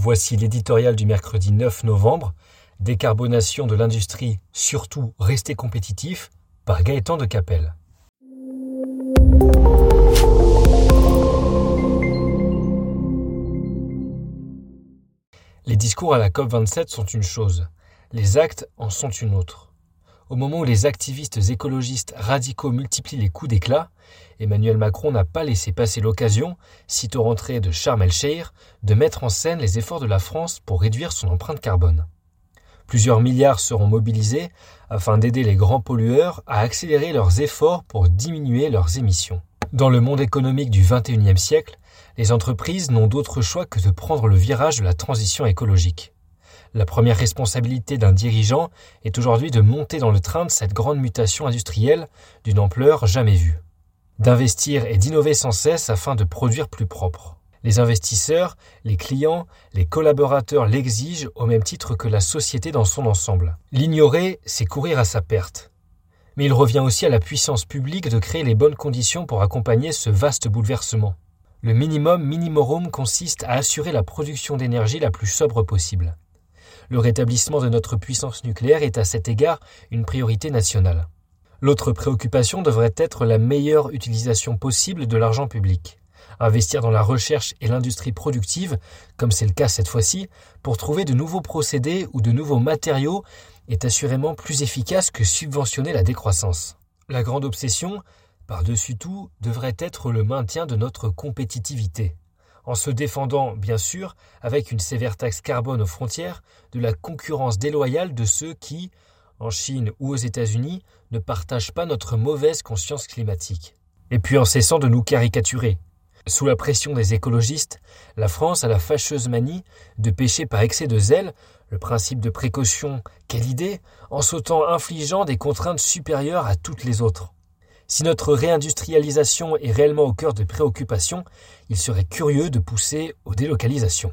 Voici l'éditorial du mercredi 9 novembre, Décarbonation de l'industrie, surtout rester compétitif, par Gaëtan de Capelle. Les discours à la COP27 sont une chose, les actes en sont une autre. Au moment où les activistes écologistes radicaux multiplient les coups d'éclat, Emmanuel Macron n'a pas laissé passer l'occasion, sitôt rentré de Sharm el-Sheikh, de mettre en scène les efforts de la France pour réduire son empreinte carbone. Plusieurs milliards seront mobilisés afin d'aider les grands pollueurs à accélérer leurs efforts pour diminuer leurs émissions. Dans le monde économique du XXIe siècle, les entreprises n'ont d'autre choix que de prendre le virage de la transition écologique. La première responsabilité d'un dirigeant est aujourd'hui de monter dans le train de cette grande mutation industrielle d'une ampleur jamais vue. D'investir et d'innover sans cesse afin de produire plus propre. Les investisseurs, les clients, les collaborateurs l'exigent au même titre que la société dans son ensemble. L'ignorer, c'est courir à sa perte. Mais il revient aussi à la puissance publique de créer les bonnes conditions pour accompagner ce vaste bouleversement. Le minimum minimorum consiste à assurer la production d'énergie la plus sobre possible. Le rétablissement de notre puissance nucléaire est à cet égard une priorité nationale. L'autre préoccupation devrait être la meilleure utilisation possible de l'argent public. Investir dans la recherche et l'industrie productive, comme c'est le cas cette fois-ci, pour trouver de nouveaux procédés ou de nouveaux matériaux est assurément plus efficace que subventionner la décroissance. La grande obsession, par-dessus tout, devrait être le maintien de notre compétitivité en se défendant, bien sûr, avec une sévère taxe carbone aux frontières, de la concurrence déloyale de ceux qui, en Chine ou aux États-Unis, ne partagent pas notre mauvaise conscience climatique. Et puis en cessant de nous caricaturer. Sous la pression des écologistes, la France a la fâcheuse manie de pécher par excès de zèle, le principe de précaution, quelle idée, en sautant infligeant des contraintes supérieures à toutes les autres. Si notre réindustrialisation est réellement au cœur de préoccupations, il serait curieux de pousser aux délocalisations.